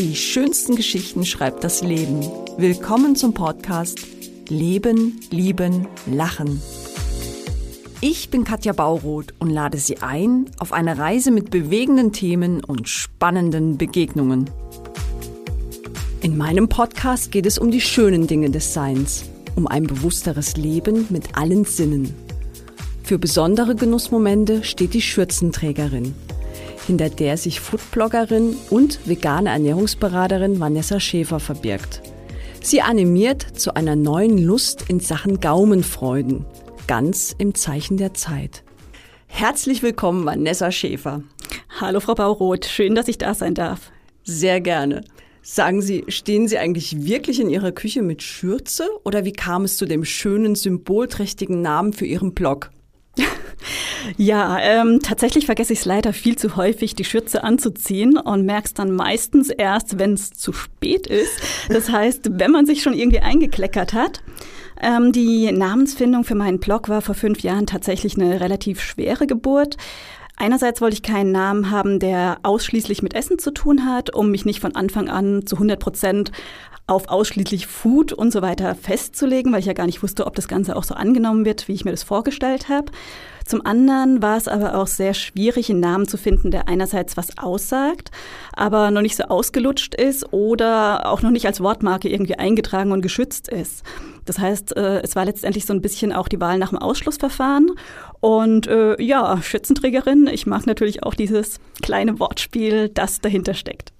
Die schönsten Geschichten schreibt das Leben. Willkommen zum Podcast Leben, Lieben, Lachen. Ich bin Katja Bauroth und lade Sie ein auf eine Reise mit bewegenden Themen und spannenden Begegnungen. In meinem Podcast geht es um die schönen Dinge des Seins, um ein bewussteres Leben mit allen Sinnen. Für besondere Genussmomente steht die Schürzenträgerin, hinter der sich Foodbloggerin und vegane Ernährungsberaterin Vanessa Schäfer verbirgt. Sie animiert zu einer neuen Lust in Sachen Gaumenfreuden, ganz im Zeichen der Zeit. Herzlich willkommen, Vanessa Schäfer. Hallo, Frau Bauroth. Schön, dass ich da sein darf. Sehr gerne. Sagen Sie, stehen Sie eigentlich wirklich in Ihrer Küche mit Schürze oder wie kam es zu dem schönen, symbolträchtigen Namen für Ihren Blog? Ja, ähm, tatsächlich vergesse ich es leider viel zu häufig, die Schürze anzuziehen und merk's dann meistens erst, wenn es zu spät ist. Das heißt, wenn man sich schon irgendwie eingekleckert hat. Ähm, die Namensfindung für meinen Blog war vor fünf Jahren tatsächlich eine relativ schwere Geburt. Einerseits wollte ich keinen Namen haben, der ausschließlich mit Essen zu tun hat, um mich nicht von Anfang an zu 100 Prozent auf ausschließlich Food und so weiter festzulegen, weil ich ja gar nicht wusste, ob das Ganze auch so angenommen wird, wie ich mir das vorgestellt habe. Zum anderen war es aber auch sehr schwierig, einen Namen zu finden, der einerseits was aussagt, aber noch nicht so ausgelutscht ist oder auch noch nicht als Wortmarke irgendwie eingetragen und geschützt ist. Das heißt, äh, es war letztendlich so ein bisschen auch die Wahl nach dem Ausschlussverfahren. Und äh, ja, Schützenträgerin, ich mag natürlich auch dieses kleine Wortspiel, das dahinter steckt.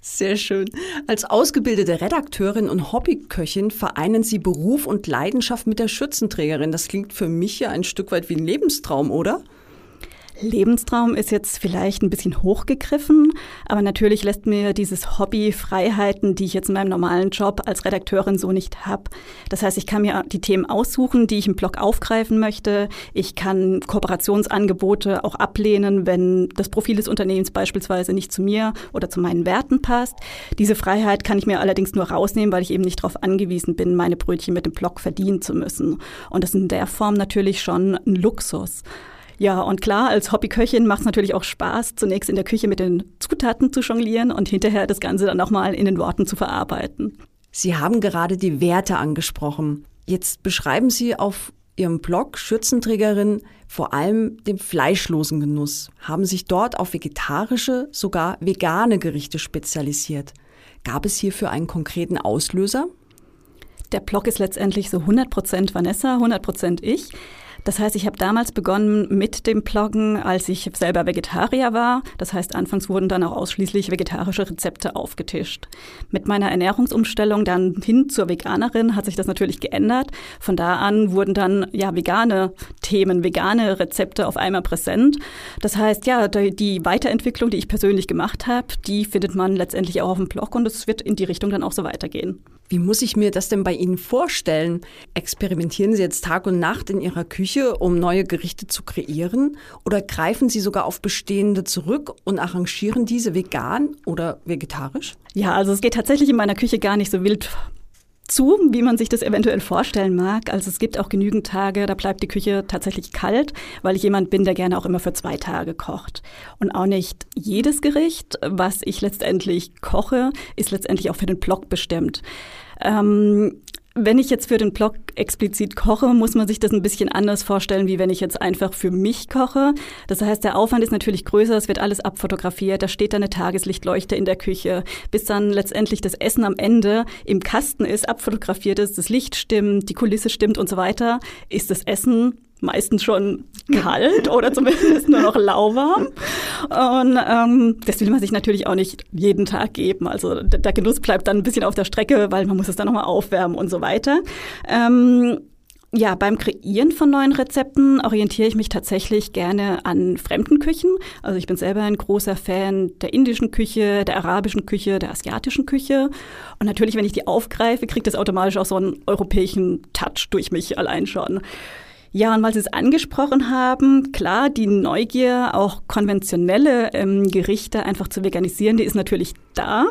Sehr schön. Als ausgebildete Redakteurin und Hobbyköchin vereinen Sie Beruf und Leidenschaft mit der Schützenträgerin. Das klingt für mich ja ein Stück weit wie ein Lebenstraum, oder? Lebenstraum ist jetzt vielleicht ein bisschen hochgegriffen, aber natürlich lässt mir dieses Hobby Freiheiten, die ich jetzt in meinem normalen Job als Redakteurin so nicht habe. Das heißt, ich kann mir die Themen aussuchen, die ich im Blog aufgreifen möchte. Ich kann Kooperationsangebote auch ablehnen, wenn das Profil des Unternehmens beispielsweise nicht zu mir oder zu meinen Werten passt. Diese Freiheit kann ich mir allerdings nur rausnehmen, weil ich eben nicht darauf angewiesen bin, meine Brötchen mit dem Blog verdienen zu müssen. Und das ist in der Form natürlich schon ein Luxus. Ja, und klar, als Hobbyköchin macht es natürlich auch Spaß, zunächst in der Küche mit den Zutaten zu jonglieren und hinterher das Ganze dann nochmal in den Worten zu verarbeiten. Sie haben gerade die Werte angesprochen. Jetzt beschreiben Sie auf Ihrem Blog Schützenträgerin vor allem den fleischlosen Genuss, haben sich dort auf vegetarische, sogar vegane Gerichte spezialisiert. Gab es hierfür einen konkreten Auslöser? Der Blog ist letztendlich so 100% Vanessa, 100% ich. Das heißt, ich habe damals begonnen mit dem Bloggen, als ich selber Vegetarier war. Das heißt, anfangs wurden dann auch ausschließlich vegetarische Rezepte aufgetischt. Mit meiner Ernährungsumstellung dann hin zur Veganerin hat sich das natürlich geändert. Von da an wurden dann ja vegane Themen, vegane Rezepte auf einmal präsent. Das heißt, ja, die Weiterentwicklung, die ich persönlich gemacht habe, die findet man letztendlich auch auf dem Blog und es wird in die Richtung dann auch so weitergehen. Wie muss ich mir das denn bei Ihnen vorstellen? Experimentieren Sie jetzt Tag und Nacht in Ihrer Küche, um neue Gerichte zu kreieren? Oder greifen Sie sogar auf bestehende zurück und arrangieren diese vegan oder vegetarisch? Ja, also es geht tatsächlich in meiner Küche gar nicht so wild zu, wie man sich das eventuell vorstellen mag. Also es gibt auch genügend Tage, da bleibt die Küche tatsächlich kalt, weil ich jemand bin, der gerne auch immer für zwei Tage kocht. Und auch nicht jedes Gericht, was ich letztendlich koche, ist letztendlich auch für den Blog bestimmt. Ähm, wenn ich jetzt für den Blog explizit koche, muss man sich das ein bisschen anders vorstellen, wie wenn ich jetzt einfach für mich koche. Das heißt, der Aufwand ist natürlich größer, es wird alles abfotografiert, da steht dann eine Tageslichtleuchte in der Küche, bis dann letztendlich das Essen am Ende im Kasten ist, abfotografiert ist, das Licht stimmt, die Kulisse stimmt und so weiter, ist das Essen meistens schon kalt oder zumindest nur noch lauwarm. Und ähm, das will man sich natürlich auch nicht jeden Tag geben. Also der Genuss bleibt dann ein bisschen auf der Strecke, weil man muss es dann nochmal aufwärmen und so weiter. Ähm, ja, beim Kreieren von neuen Rezepten orientiere ich mich tatsächlich gerne an fremden Küchen. Also ich bin selber ein großer Fan der indischen Küche, der arabischen Küche, der asiatischen Küche. Und natürlich, wenn ich die aufgreife, kriegt das automatisch auch so einen europäischen Touch durch mich allein schon. Ja, und weil Sie es angesprochen haben, klar, die Neugier, auch konventionelle ähm, Gerichte einfach zu veganisieren, die ist natürlich da.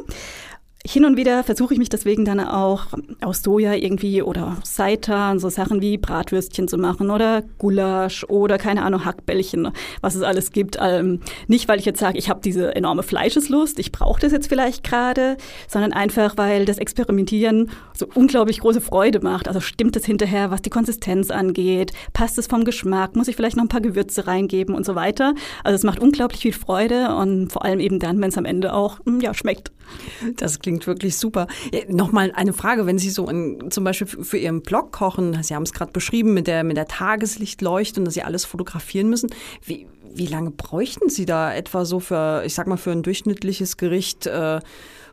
Hin und wieder versuche ich mich deswegen dann auch aus Soja irgendwie oder Seitan, so Sachen wie Bratwürstchen zu machen oder Gulasch oder keine Ahnung, Hackbällchen, was es alles gibt. Ähm, nicht, weil ich jetzt sage, ich habe diese enorme Fleischeslust, ich brauche das jetzt vielleicht gerade, sondern einfach, weil das Experimentieren so unglaublich große Freude macht. Also stimmt es hinterher, was die Konsistenz angeht, passt es vom Geschmack, muss ich vielleicht noch ein paar Gewürze reingeben und so weiter. Also es macht unglaublich viel Freude und vor allem eben dann, wenn es am Ende auch hm, ja, schmeckt. Das klingt wirklich super. Nochmal eine Frage, wenn Sie so in, zum Beispiel für Ihren Blog kochen, Sie haben es gerade beschrieben mit der, mit der Tageslichtleuchte und dass Sie alles fotografieren müssen. Wie, wie lange bräuchten Sie da etwa so für, ich sag mal, für ein durchschnittliches Gericht, äh,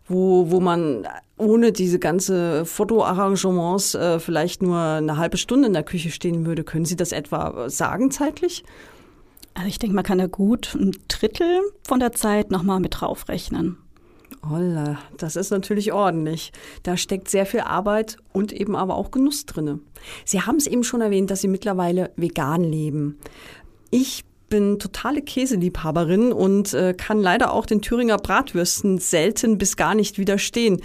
wo, wo man ohne diese ganze Fotoarrangements äh, vielleicht nur eine halbe Stunde in der Küche stehen würde? Können Sie das etwa sagen zeitlich? Also ich denke, man kann da gut ein Drittel von der Zeit nochmal mit draufrechnen. Holla, das ist natürlich ordentlich. Da steckt sehr viel Arbeit und eben aber auch Genuss drinne. Sie haben es eben schon erwähnt, dass Sie mittlerweile vegan leben. Ich bin totale Käseliebhaberin und äh, kann leider auch den Thüringer Bratwürsten selten bis gar nicht widerstehen.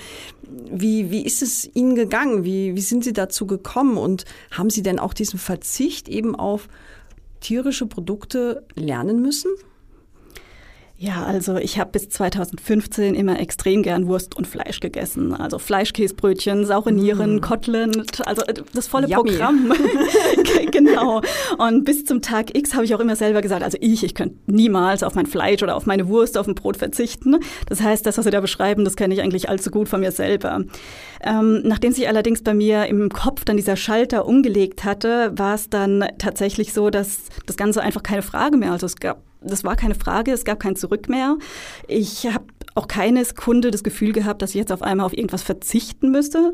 Wie, wie ist es Ihnen gegangen? Wie, wie sind Sie dazu gekommen? Und haben Sie denn auch diesen Verzicht eben auf tierische Produkte lernen müssen? Ja, also ich habe bis 2015 immer extrem gern Wurst und Fleisch gegessen. Also Fleischkäsebrötchen, saure Nieren, mm. Kotelett, also äh, das volle Yummy. Programm. genau. Und bis zum Tag X habe ich auch immer selber gesagt, also ich, ich könnte niemals auf mein Fleisch oder auf meine Wurst, auf ein Brot verzichten. Das heißt, das, was Sie da beschreiben, das kenne ich eigentlich allzu gut von mir selber. Ähm, nachdem sich allerdings bei mir im Kopf dann dieser Schalter umgelegt hatte, war es dann tatsächlich so, dass das Ganze einfach keine Frage mehr. Also es gab das war keine Frage, es gab kein Zurück mehr. Ich habe auch keine Sekunde das Gefühl gehabt, dass ich jetzt auf einmal auf irgendwas verzichten müsste.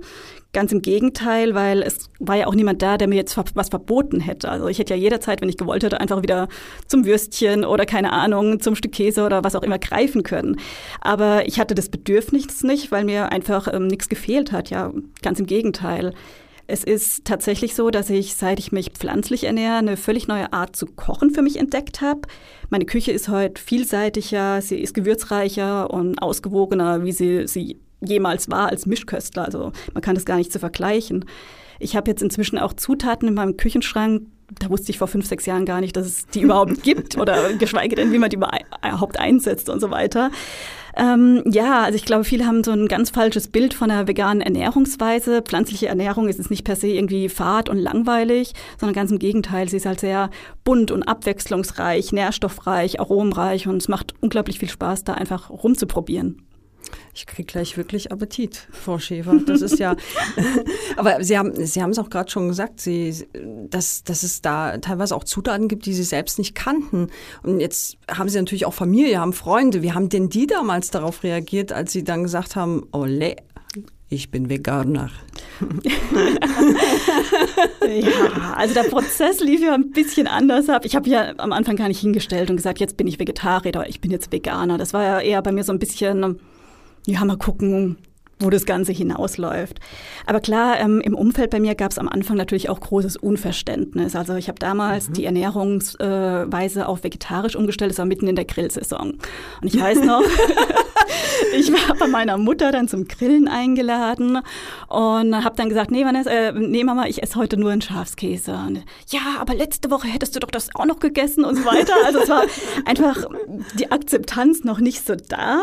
Ganz im Gegenteil, weil es war ja auch niemand da, der mir jetzt was verboten hätte. Also ich hätte ja jederzeit, wenn ich gewollt hätte, einfach wieder zum Würstchen oder keine Ahnung, zum Stück Käse oder was auch immer greifen können. Aber ich hatte das Bedürfnis nicht, weil mir einfach ähm, nichts gefehlt hat. Ja, ganz im Gegenteil. Es ist tatsächlich so, dass ich, seit ich mich pflanzlich ernähre, eine völlig neue Art zu kochen für mich entdeckt habe. Meine Küche ist heute vielseitiger, sie ist gewürzreicher und ausgewogener, wie sie, sie jemals war als Mischköstler. Also man kann das gar nicht zu vergleichen. Ich habe jetzt inzwischen auch Zutaten in meinem Küchenschrank, da wusste ich vor fünf, sechs Jahren gar nicht, dass es die überhaupt gibt oder geschweige denn, wie man die überhaupt einsetzt und so weiter. Ähm, ja, also ich glaube, viele haben so ein ganz falsches Bild von einer veganen Ernährungsweise. Pflanzliche Ernährung ist es nicht per se irgendwie fad und langweilig, sondern ganz im Gegenteil. Sie ist halt sehr bunt und abwechslungsreich, nährstoffreich, aromenreich und es macht unglaublich viel Spaß, da einfach rumzuprobieren. Ich kriege gleich wirklich Appetit, Frau Schäfer. Das ist ja. aber Sie haben, Sie haben es auch gerade schon gesagt, Sie, dass, dass es da teilweise auch Zutaten gibt, die Sie selbst nicht kannten. Und jetzt haben Sie natürlich auch Familie, haben Freunde. Wie haben denn die damals darauf reagiert, als Sie dann gesagt haben, ole, ich bin Veganer? ja, also der Prozess lief ja ein bisschen anders ab. Ich habe ja am Anfang gar nicht hingestellt und gesagt, jetzt bin ich Vegetarier oder ich bin jetzt Veganer. Das war ja eher bei mir so ein bisschen ja, mal gucken, wo das Ganze hinausläuft. Aber klar, ähm, im Umfeld bei mir gab es am Anfang natürlich auch großes Unverständnis. Also ich habe damals mhm. die Ernährungsweise äh, auf vegetarisch umgestellt, das war mitten in der Grillsaison. Und ich weiß noch, ich war bei meiner Mutter dann zum Grillen eingeladen und habe dann gesagt, nee, Vanessa, äh, nee Mama, ich esse heute nur einen Schafskäse. Und, ja, aber letzte Woche hättest du doch das auch noch gegessen und so weiter. Also es war einfach die Akzeptanz noch nicht so da.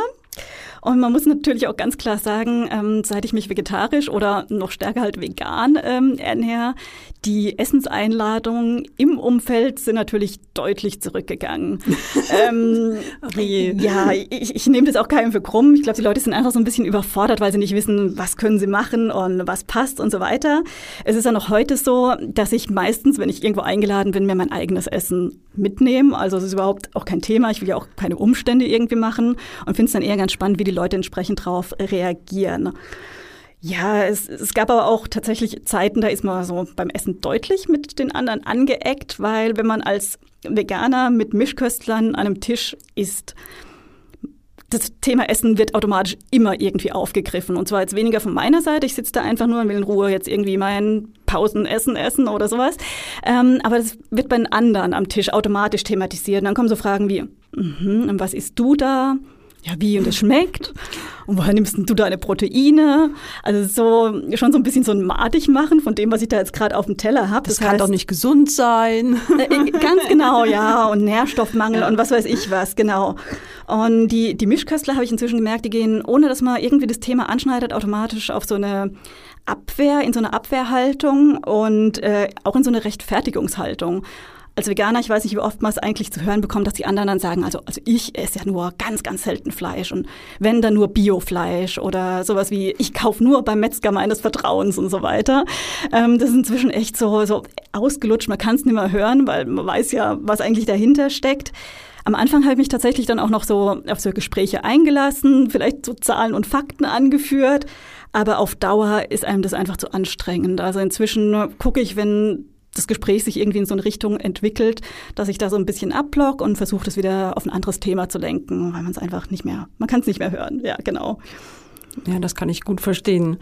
Und man muss natürlich auch ganz klar sagen, ähm, seit ich mich vegetarisch oder noch stärker halt vegan ähm, ernähre, die Essenseinladungen im Umfeld sind natürlich deutlich zurückgegangen. ähm, ja, ich, ich nehme das auch keinem für krumm. Ich glaube, die Leute sind einfach so ein bisschen überfordert, weil sie nicht wissen, was können sie machen und was passt und so weiter. Es ist ja noch heute so, dass ich meistens, wenn ich irgendwo eingeladen bin, mir mein eigenes Essen mitnehme. Also es ist überhaupt auch kein Thema. Ich will ja auch keine Umstände irgendwie machen und finde es dann eher ganz spannend, wie die Leute entsprechend darauf reagieren. Ja, es, es gab aber auch tatsächlich Zeiten, da ist man so beim Essen deutlich mit den anderen angeeckt, weil wenn man als Veganer mit Mischköstlern an einem Tisch isst, das Thema Essen wird automatisch immer irgendwie aufgegriffen. Und zwar jetzt weniger von meiner Seite. Ich sitze da einfach nur und will in Ruhe jetzt irgendwie mein Pausenessen essen oder sowas. Ähm, aber das wird bei den anderen am Tisch automatisch thematisiert. Und dann kommen so Fragen wie, mm -hmm, was isst du da? Ja, wie und es schmeckt und woher nimmst du deine Proteine? Also so schon so ein bisschen so ein madig machen von dem, was ich da jetzt gerade auf dem Teller habe. Das, das, kann heißt, doch nicht gesund sein. Äh, äh, ganz genau, ja und Nährstoffmangel ja. und was weiß ich was, genau. Und die die Mischköstler habe ich inzwischen gemerkt, die gehen ohne dass man irgendwie das Thema anschneidet automatisch auf so eine Abwehr, in so eine Abwehrhaltung und äh, auch in so eine Rechtfertigungshaltung als Veganer, ich weiß nicht, wie oft man es eigentlich zu hören bekommt, dass die anderen dann sagen, also, also ich esse ja nur ganz, ganz selten Fleisch und wenn dann nur Biofleisch oder sowas wie, ich kaufe nur beim Metzger meines Vertrauens und so weiter. Ähm, das ist inzwischen echt so, so ausgelutscht, man kann es nicht mehr hören, weil man weiß ja, was eigentlich dahinter steckt. Am Anfang habe ich mich tatsächlich dann auch noch so auf so Gespräche eingelassen, vielleicht so Zahlen und Fakten angeführt, aber auf Dauer ist einem das einfach zu anstrengend. Also inzwischen gucke ich, wenn das Gespräch sich irgendwie in so eine Richtung entwickelt, dass ich da so ein bisschen abblock und versuche, das wieder auf ein anderes Thema zu lenken, weil man es einfach nicht mehr, man kann es nicht mehr hören. Ja, genau. Ja, das kann ich gut verstehen.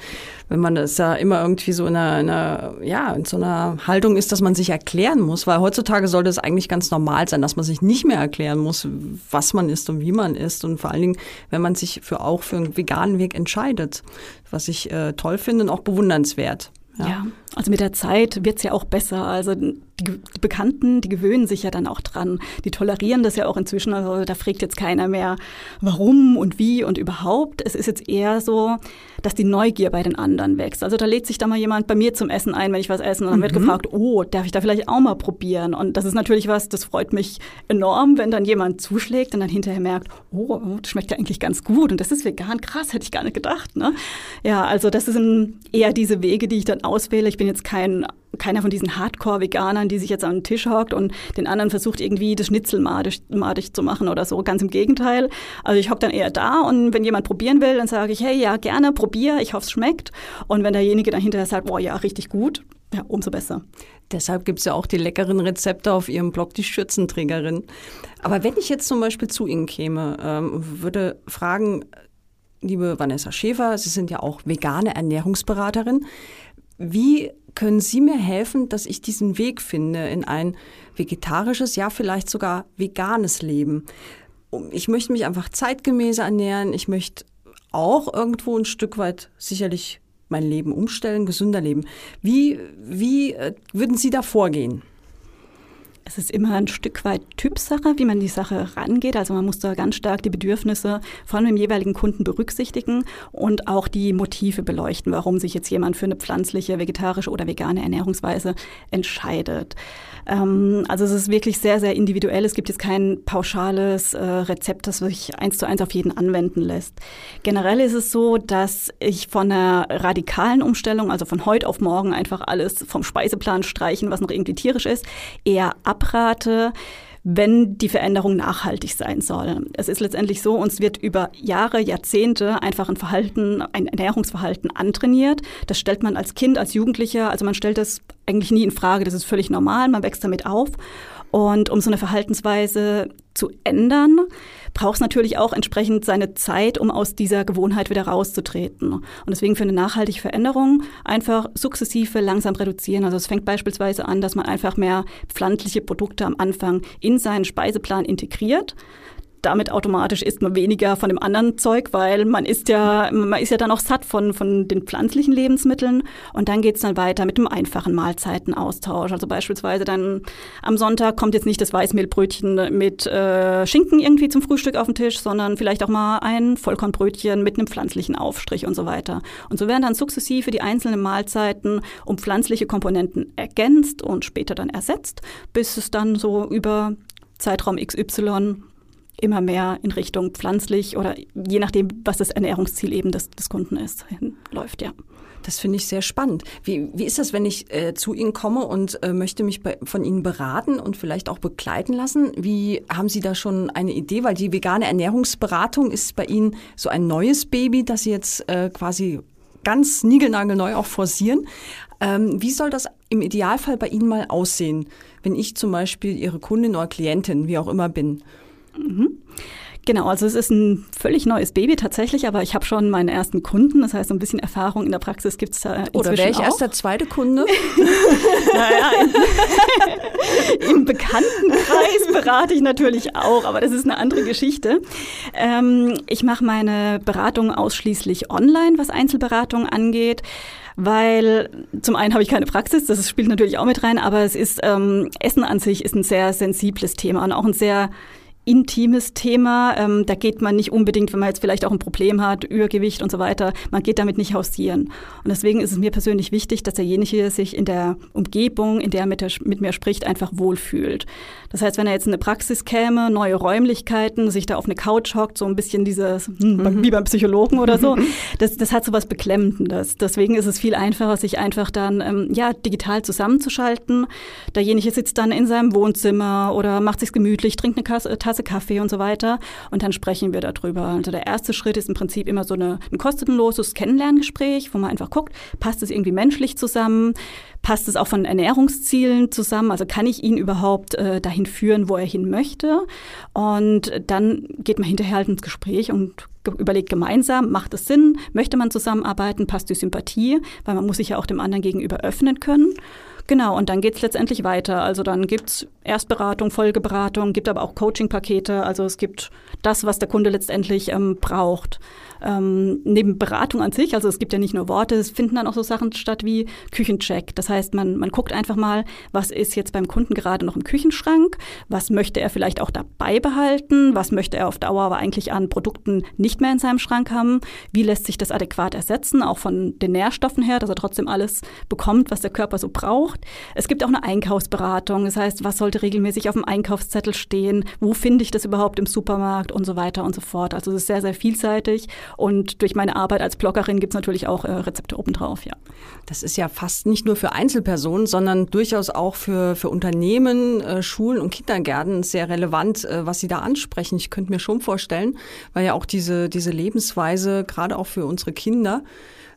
Wenn man das ja immer irgendwie so in einer, in einer, ja, in so einer Haltung ist, dass man sich erklären muss, weil heutzutage sollte es eigentlich ganz normal sein, dass man sich nicht mehr erklären muss, was man isst und wie man isst und vor allen Dingen, wenn man sich für auch für einen veganen Weg entscheidet, was ich äh, toll finde und auch bewundernswert. Ja. ja. also mit der Zeit wird's ja auch besser. Also die, die, Bekannten, die gewöhnen sich ja dann auch dran. Die tolerieren das ja auch inzwischen. Also da fragt jetzt keiner mehr, warum und wie und überhaupt. Es ist jetzt eher so, dass die Neugier bei den anderen wächst. Also da lädt sich da mal jemand bei mir zum Essen ein, wenn ich was esse und dann mhm. wird gefragt, oh, darf ich da vielleicht auch mal probieren? Und das ist natürlich was, das freut mich enorm, wenn dann jemand zuschlägt und dann hinterher merkt, oh, das schmeckt ja eigentlich ganz gut und das ist vegan, krass, hätte ich gar nicht gedacht. Ne? Ja, also das sind eher diese Wege, die ich dann auswähle. Ich bin jetzt kein keiner von diesen Hardcore-Veganern, die sich jetzt an den Tisch hockt und den anderen versucht, irgendwie das Schnitzel madig, zu machen oder so. Ganz im Gegenteil. Also ich hocke dann eher da und wenn jemand probieren will, dann sage ich, hey, ja, gerne, probier, ich hoffe, es schmeckt. Und wenn derjenige dann hinterher sagt, boah, ja, richtig gut, ja, umso besser. Deshalb gibt es ja auch die leckeren Rezepte auf Ihrem Blog, die Schürzenträgerin. Aber wenn ich jetzt zum Beispiel zu Ihnen käme, ähm, würde fragen, liebe Vanessa Schäfer, Sie sind ja auch vegane Ernährungsberaterin. Wie können Sie mir helfen, dass ich diesen Weg finde in ein vegetarisches, ja vielleicht sogar veganes Leben? Ich möchte mich einfach zeitgemäßer ernähren. Ich möchte auch irgendwo ein Stück weit sicherlich mein Leben umstellen, gesünder leben. Wie, wie äh, würden Sie da vorgehen? Es ist immer ein Stück weit Typsache, wie man die Sache rangeht. Also man muss da ganz stark die Bedürfnisse von dem jeweiligen Kunden berücksichtigen und auch die Motive beleuchten, warum sich jetzt jemand für eine pflanzliche, vegetarische oder vegane Ernährungsweise entscheidet. Ähm, also es ist wirklich sehr, sehr individuell. Es gibt jetzt kein pauschales äh, Rezept, das sich eins zu eins auf jeden anwenden lässt. Generell ist es so, dass ich von einer radikalen Umstellung, also von heute auf morgen einfach alles vom Speiseplan streichen, was noch irgendwie tierisch ist, eher abrate wenn die Veränderung nachhaltig sein soll. Es ist letztendlich so, uns wird über Jahre, Jahrzehnte einfach ein Verhalten, ein Ernährungsverhalten antrainiert. Das stellt man als Kind, als Jugendlicher, also man stellt das eigentlich nie in Frage. Das ist völlig normal, man wächst damit auf. Und um so eine Verhaltensweise zu ändern, braucht es natürlich auch entsprechend seine Zeit, um aus dieser Gewohnheit wieder rauszutreten. Und deswegen für eine nachhaltige Veränderung einfach sukzessive langsam reduzieren. Also es fängt beispielsweise an, dass man einfach mehr pflanzliche Produkte am Anfang in seinen Speiseplan integriert damit automatisch isst man weniger von dem anderen Zeug, weil man ist ja, man ist ja dann auch satt von, von den pflanzlichen Lebensmitteln. Und dann geht's dann weiter mit dem einfachen Mahlzeitenaustausch. Also beispielsweise dann am Sonntag kommt jetzt nicht das Weißmehlbrötchen mit äh, Schinken irgendwie zum Frühstück auf den Tisch, sondern vielleicht auch mal ein Vollkornbrötchen mit einem pflanzlichen Aufstrich und so weiter. Und so werden dann sukzessive die einzelnen Mahlzeiten um pflanzliche Komponenten ergänzt und später dann ersetzt, bis es dann so über Zeitraum XY immer mehr in Richtung pflanzlich oder je nachdem, was das Ernährungsziel eben des, des Kunden ist, läuft, ja. Das finde ich sehr spannend. Wie, wie ist das, wenn ich äh, zu Ihnen komme und äh, möchte mich bei, von Ihnen beraten und vielleicht auch begleiten lassen? Wie haben Sie da schon eine Idee? Weil die vegane Ernährungsberatung ist bei Ihnen so ein neues Baby, das Sie jetzt äh, quasi ganz niegelnagelneu auch forcieren. Ähm, wie soll das im Idealfall bei Ihnen mal aussehen, wenn ich zum Beispiel Ihre Kundin oder Klientin, wie auch immer bin? Mhm. Genau, also es ist ein völlig neues Baby tatsächlich, aber ich habe schon meinen ersten Kunden. Das heißt, so ein bisschen Erfahrung in der Praxis gibt es da inzwischen Oder wäre ich auch. erst der zweite Kunde? naja, im, im Bekanntenkreis berate ich natürlich auch, aber das ist eine andere Geschichte. Ähm, ich mache meine Beratung ausschließlich online, was Einzelberatung angeht weil zum einen habe ich keine Praxis, das spielt natürlich auch mit rein, aber es ist ähm, Essen an sich ist ein sehr sensibles Thema und auch ein sehr intimes Thema. Ähm, da geht man nicht unbedingt, wenn man jetzt vielleicht auch ein Problem hat, Übergewicht und so weiter, man geht damit nicht hausieren. Und deswegen ist es mir persönlich wichtig, dass derjenige sich in der Umgebung, in der er mit, der, mit mir spricht, einfach wohlfühlt. Das heißt, wenn er jetzt in eine Praxis käme, neue Räumlichkeiten, sich da auf eine Couch hockt, so ein bisschen dieses, hm, mhm. wie beim Psychologen oder so, das, das hat so was Beklemmendes. Deswegen ist es viel einfacher, sich einfach dann ähm, ja, digital zusammenzuschalten. Derjenige sitzt dann in seinem Wohnzimmer oder macht sich gemütlich, trinkt eine Tasse Tasse Kaffee und so weiter. Und dann sprechen wir darüber. Also der erste Schritt ist im Prinzip immer so eine, ein kostenloses Kennenlerngespräch, wo man einfach guckt, passt es irgendwie menschlich zusammen? Passt es auch von Ernährungszielen zusammen? Also kann ich ihn überhaupt äh, dahin führen, wo er hin möchte? Und dann geht man hinterher halt ins Gespräch und überlegt gemeinsam, macht es Sinn? Möchte man zusammenarbeiten? Passt die Sympathie? Weil man muss sich ja auch dem anderen gegenüber öffnen können. Genau, und dann geht es letztendlich weiter. Also dann gibt es Erstberatung, Folgeberatung, gibt aber auch Coaching-Pakete. Also es gibt das, was der Kunde letztendlich ähm, braucht ähm, neben Beratung an sich, also es gibt ja nicht nur Worte, es finden dann auch so Sachen statt wie Küchencheck. Das heißt, man, man guckt einfach mal, was ist jetzt beim Kunden gerade noch im Küchenschrank, was möchte er vielleicht auch dabei behalten, was möchte er auf Dauer aber eigentlich an Produkten nicht mehr in seinem Schrank haben, wie lässt sich das adäquat ersetzen, auch von den Nährstoffen her, dass er trotzdem alles bekommt, was der Körper so braucht. Es gibt auch eine Einkaufsberatung, das heißt, was sollte regelmäßig auf dem Einkaufszettel stehen, wo finde ich das überhaupt im Supermarkt und so weiter und so fort. Also es ist sehr, sehr vielseitig und durch meine Arbeit als Bloggerin gibt es natürlich auch äh, Rezepte obendrauf, ja. Das ist ja fast nicht nur für Einzelpersonen, sondern durchaus auch für, für Unternehmen, äh, Schulen und Kindergärten sehr relevant, äh, was Sie da ansprechen. Ich könnte mir schon vorstellen, weil ja auch diese, diese Lebensweise, gerade auch für unsere Kinder,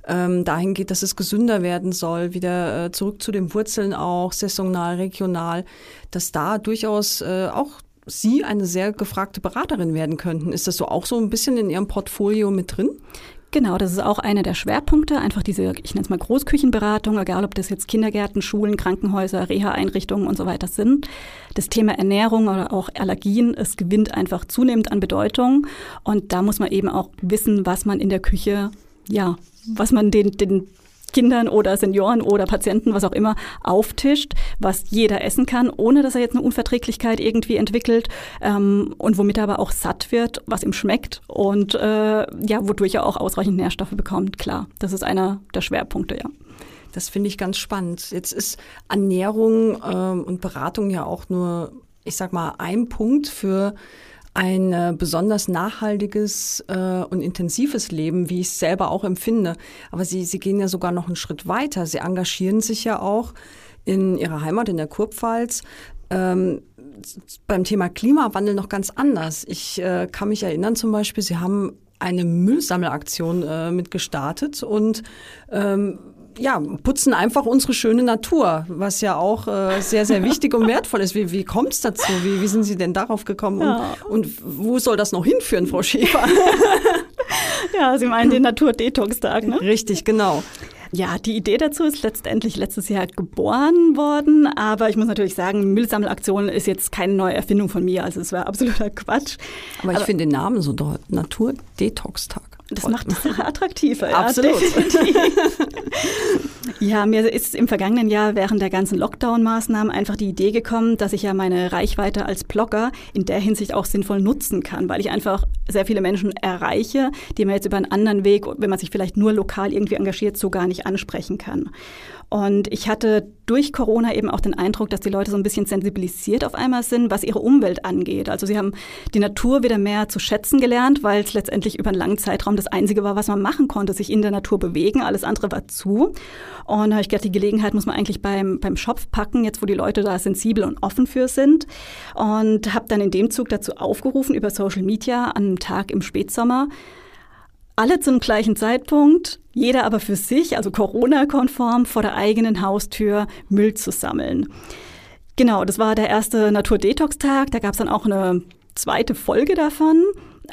ähm, dahin geht, dass es gesünder werden soll, wieder äh, zurück zu den Wurzeln auch, saisonal, regional, dass da durchaus äh, auch Sie eine sehr gefragte Beraterin werden könnten. Ist das so auch so ein bisschen in Ihrem Portfolio mit drin? Genau, das ist auch einer der Schwerpunkte, einfach diese, ich nenne es mal Großküchenberatung, egal ob das jetzt Kindergärten, Schulen, Krankenhäuser, Reha-Einrichtungen und so weiter sind. Das Thema Ernährung oder auch Allergien, es gewinnt einfach zunehmend an Bedeutung und da muss man eben auch wissen, was man in der Küche, ja, was man den, den Kindern oder Senioren oder Patienten, was auch immer, auftischt, was jeder essen kann, ohne dass er jetzt eine Unverträglichkeit irgendwie entwickelt ähm, und womit er aber auch satt wird, was ihm schmeckt und äh, ja, wodurch er auch ausreichend Nährstoffe bekommt. Klar, das ist einer der Schwerpunkte, ja. Das finde ich ganz spannend. Jetzt ist Ernährung ähm, und Beratung ja auch nur, ich sag mal, ein Punkt für ein äh, besonders nachhaltiges äh, und intensives Leben, wie ich es selber auch empfinde. Aber Sie, Sie gehen ja sogar noch einen Schritt weiter. Sie engagieren sich ja auch in Ihrer Heimat, in der Kurpfalz, ähm, beim Thema Klimawandel noch ganz anders. Ich äh, kann mich erinnern zum Beispiel, Sie haben eine Müllsammelaktion äh, mit gestartet und ähm, ja, putzen einfach unsere schöne Natur, was ja auch äh, sehr, sehr wichtig und wertvoll ist. Wie, wie kommt es dazu? Wie, wie sind Sie denn darauf gekommen? Ja. Und, und wo soll das noch hinführen, Frau Schäfer? ja, Sie meinen den Natur-Detox-Tag, ne? Richtig, genau. Ja, die Idee dazu ist letztendlich letztes Jahr geboren worden, aber ich muss natürlich sagen, Müllsammelaktion ist jetzt keine neue Erfindung von mir, also es war absoluter Quatsch. Aber, aber ich finde den Namen so toll, Natur-Detox-Tag. Das macht es attraktiver. Ja, Absolut. ja, mir ist im vergangenen Jahr während der ganzen Lockdown-Maßnahmen einfach die Idee gekommen, dass ich ja meine Reichweite als Blogger in der Hinsicht auch sinnvoll nutzen kann, weil ich einfach sehr viele Menschen erreiche, die man jetzt über einen anderen Weg, wenn man sich vielleicht nur lokal irgendwie engagiert, so gar nicht ansprechen kann. Und ich hatte durch Corona eben auch den Eindruck, dass die Leute so ein bisschen sensibilisiert auf einmal sind, was ihre Umwelt angeht. Also sie haben die Natur wieder mehr zu schätzen gelernt, weil es letztendlich über einen langen Zeitraum das Einzige war, was man machen konnte, sich in der Natur bewegen. Alles andere war zu. Und da habe ich gedacht, die Gelegenheit muss man eigentlich beim, beim Schopf packen, jetzt wo die Leute da sensibel und offen für sind. Und habe dann in dem Zug dazu aufgerufen, über Social Media an einem Tag im Spätsommer, alle zum gleichen Zeitpunkt, jeder aber für sich, also Corona-konform, vor der eigenen Haustür Müll zu sammeln. Genau, das war der erste Natur-Detox-Tag. Da gab es dann auch eine zweite Folge davon.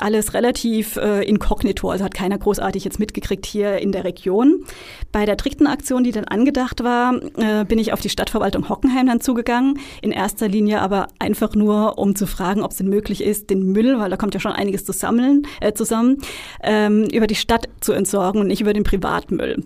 Alles relativ äh, inkognito, also hat keiner großartig jetzt mitgekriegt hier in der Region. Bei der dritten Aktion, die dann angedacht war, äh, bin ich auf die Stadtverwaltung Hockenheim dann zugegangen. In erster Linie aber einfach nur, um zu fragen, ob es denn möglich ist, den Müll, weil da kommt ja schon einiges zu sammeln, äh, zusammen, ähm, über die Stadt zu entsorgen und nicht über den Privatmüll.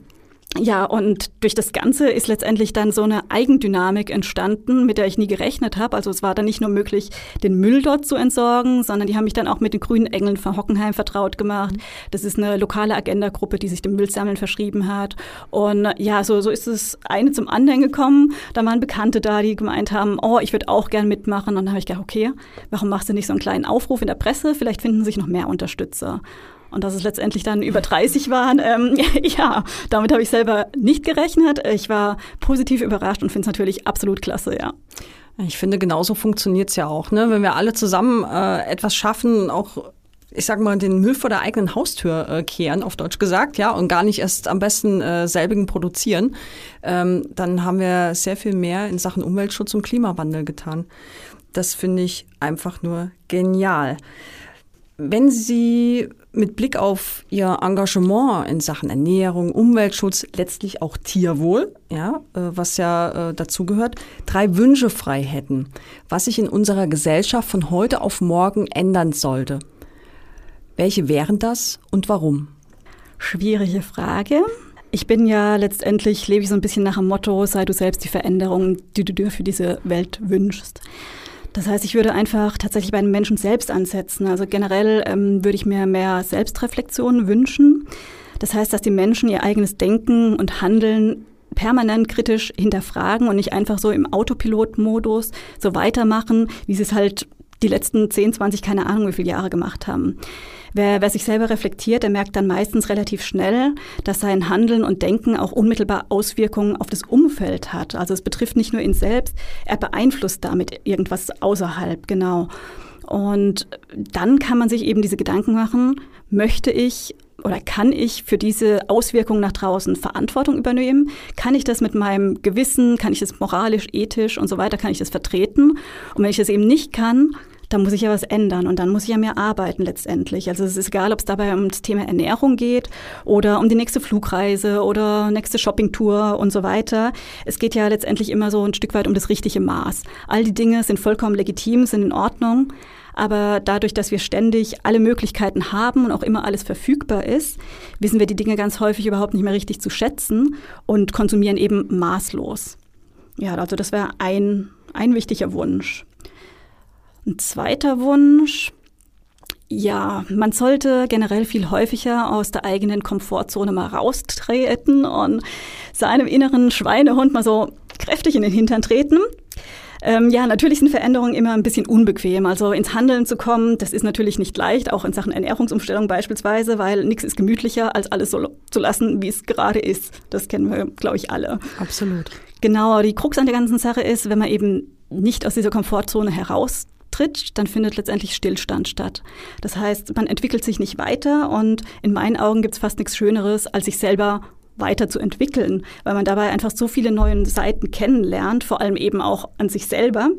Ja, und durch das Ganze ist letztendlich dann so eine Eigendynamik entstanden, mit der ich nie gerechnet habe. Also es war dann nicht nur möglich, den Müll dort zu entsorgen, sondern die haben mich dann auch mit den grünen Engeln von Hockenheim vertraut gemacht. Das ist eine lokale Agenda-Gruppe, die sich dem Müllsammeln verschrieben hat. Und ja, so, so ist es eine zum anderen gekommen. Da waren Bekannte da, die gemeint haben, oh, ich würde auch gern mitmachen. Und dann habe ich gedacht, okay, warum machst du nicht so einen kleinen Aufruf in der Presse? Vielleicht finden sich noch mehr Unterstützer. Und dass es letztendlich dann über 30 waren, ähm, ja, damit habe ich selber nicht gerechnet. Ich war positiv überrascht und finde es natürlich absolut klasse, ja. Ich finde, genauso funktioniert es ja auch. Ne? Wenn wir alle zusammen äh, etwas schaffen, auch ich sag mal, den Müll vor der eigenen Haustür äh, kehren, auf Deutsch gesagt, ja, und gar nicht erst am besten äh, selbigen produzieren, ähm, dann haben wir sehr viel mehr in Sachen Umweltschutz und Klimawandel getan. Das finde ich einfach nur genial. Wenn Sie mit Blick auf Ihr Engagement in Sachen Ernährung, Umweltschutz, letztlich auch Tierwohl, ja, äh, was ja äh, dazugehört, drei Wünsche frei hätten, was sich in unserer Gesellschaft von heute auf morgen ändern sollte. Welche wären das und warum? Schwierige Frage. Ich bin ja letztendlich, lebe ich so ein bisschen nach dem Motto, sei du selbst die Veränderung, die du dir für diese Welt wünschst. Das heißt, ich würde einfach tatsächlich bei den Menschen selbst ansetzen. Also generell ähm, würde ich mir mehr Selbstreflexion wünschen. Das heißt, dass die Menschen ihr eigenes Denken und Handeln permanent kritisch hinterfragen und nicht einfach so im Autopilot-Modus so weitermachen, wie sie es halt die letzten 10, 20, keine Ahnung wie viele Jahre gemacht haben. Wer, wer sich selber reflektiert, der merkt dann meistens relativ schnell, dass sein Handeln und Denken auch unmittelbar Auswirkungen auf das Umfeld hat. Also es betrifft nicht nur ihn selbst, er beeinflusst damit irgendwas außerhalb, genau. Und dann kann man sich eben diese Gedanken machen, möchte ich oder kann ich für diese Auswirkungen nach draußen Verantwortung übernehmen? Kann ich das mit meinem Gewissen, kann ich das moralisch, ethisch und so weiter, kann ich das vertreten? Und wenn ich das eben nicht kann, da muss ich ja was ändern und dann muss ich ja mehr arbeiten letztendlich. Also es ist egal, ob es dabei um das Thema Ernährung geht oder um die nächste Flugreise oder nächste Shoppingtour und so weiter. Es geht ja letztendlich immer so ein Stück weit um das richtige Maß. All die Dinge sind vollkommen legitim, sind in Ordnung. Aber dadurch, dass wir ständig alle Möglichkeiten haben und auch immer alles verfügbar ist, wissen wir die Dinge ganz häufig überhaupt nicht mehr richtig zu schätzen und konsumieren eben maßlos. Ja, also das wäre ein, ein wichtiger Wunsch. Ein zweiter Wunsch, ja, man sollte generell viel häufiger aus der eigenen Komfortzone mal raustreten und seinem inneren Schweinehund mal so kräftig in den Hintern treten. Ähm, ja, natürlich sind Veränderungen immer ein bisschen unbequem. Also ins Handeln zu kommen, das ist natürlich nicht leicht, auch in Sachen Ernährungsumstellung beispielsweise, weil nichts ist gemütlicher, als alles so zu lassen, wie es gerade ist. Das kennen wir, glaube ich, alle. Absolut. Genau, die Krux an der ganzen Sache ist, wenn man eben nicht aus dieser Komfortzone heraus tritt, dann findet letztendlich Stillstand statt. Das heißt, man entwickelt sich nicht weiter und in meinen Augen gibt es fast nichts Schöneres, als sich selber weiterzuentwickeln, weil man dabei einfach so viele neue Seiten kennenlernt, vor allem eben auch an sich selber.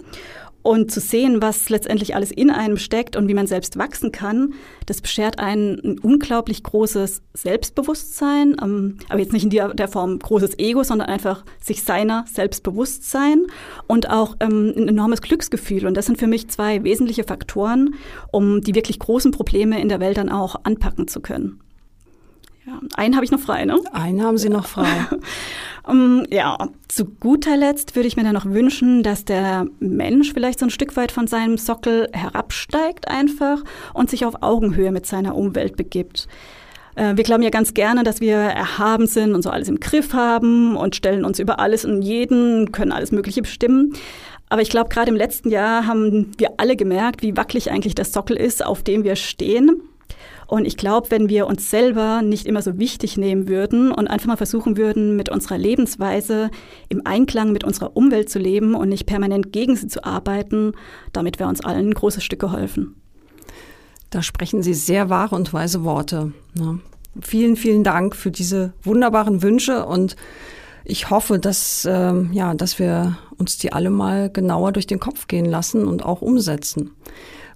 Und zu sehen, was letztendlich alles in einem steckt und wie man selbst wachsen kann, das beschert einen ein unglaublich großes Selbstbewusstsein, ähm, aber jetzt nicht in der, der, Form großes Ego, sondern einfach sich seiner Selbstbewusstsein und auch ähm, ein enormes Glücksgefühl. Und das sind für mich zwei wesentliche Faktoren, um die wirklich großen Probleme in der Welt dann auch anpacken zu können. Ja, einen habe ich noch frei, ne? Einen haben Sie noch frei. um, ja, zu guter Letzt würde ich mir dann noch wünschen, dass der Mensch vielleicht so ein Stück weit von seinem Sockel herabsteigt einfach und sich auf Augenhöhe mit seiner Umwelt begibt. Äh, wir glauben ja ganz gerne, dass wir erhaben sind und so alles im Griff haben und stellen uns über alles und jeden, können alles Mögliche bestimmen. Aber ich glaube, gerade im letzten Jahr haben wir alle gemerkt, wie wackelig eigentlich der Sockel ist, auf dem wir stehen. Und ich glaube, wenn wir uns selber nicht immer so wichtig nehmen würden und einfach mal versuchen würden, mit unserer Lebensweise im Einklang mit unserer Umwelt zu leben und nicht permanent gegen sie zu arbeiten, damit wäre uns allen ein großes Stück geholfen. Da sprechen Sie sehr wahre und weise Worte. Ja. Vielen, vielen Dank für diese wunderbaren Wünsche und ich hoffe, dass, äh, ja, dass wir uns die alle mal genauer durch den Kopf gehen lassen und auch umsetzen.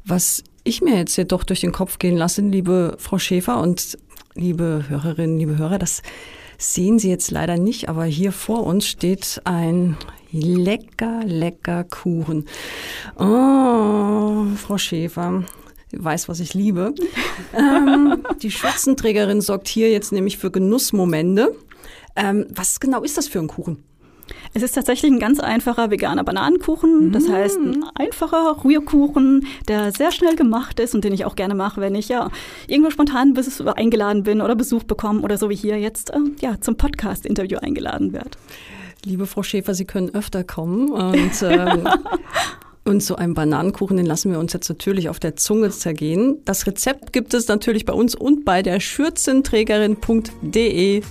Was ich mir jetzt hier doch durch den Kopf gehen lasse, liebe Frau Schäfer und liebe Hörerinnen, liebe Hörer, das sehen Sie jetzt leider nicht, aber hier vor uns steht ein lecker, lecker Kuchen. Oh, Frau Schäfer, weiß, was ich liebe. ähm, die Schürzenträgerin sorgt hier jetzt nämlich für Genussmomente. Ähm, was genau ist das für ein Kuchen? Es ist tatsächlich ein ganz einfacher veganer Bananenkuchen. Das mm. heißt, ein einfacher Rührkuchen, der sehr schnell gemacht ist und den ich auch gerne mache, wenn ich ja irgendwo spontan eingeladen bin oder Besuch bekomme oder so wie hier jetzt äh, ja, zum Podcast-Interview eingeladen werde. Liebe Frau Schäfer, Sie können öfter kommen und ähm, Und so einen Bananenkuchen, den lassen wir uns jetzt natürlich auf der Zunge zergehen. Das Rezept gibt es natürlich bei uns und bei der schürzenträgerin.de.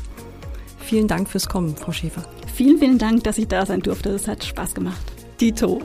Vielen Dank fürs Kommen, Frau Schäfer. Vielen, vielen Dank, dass ich da sein durfte. Es hat Spaß gemacht. Dito.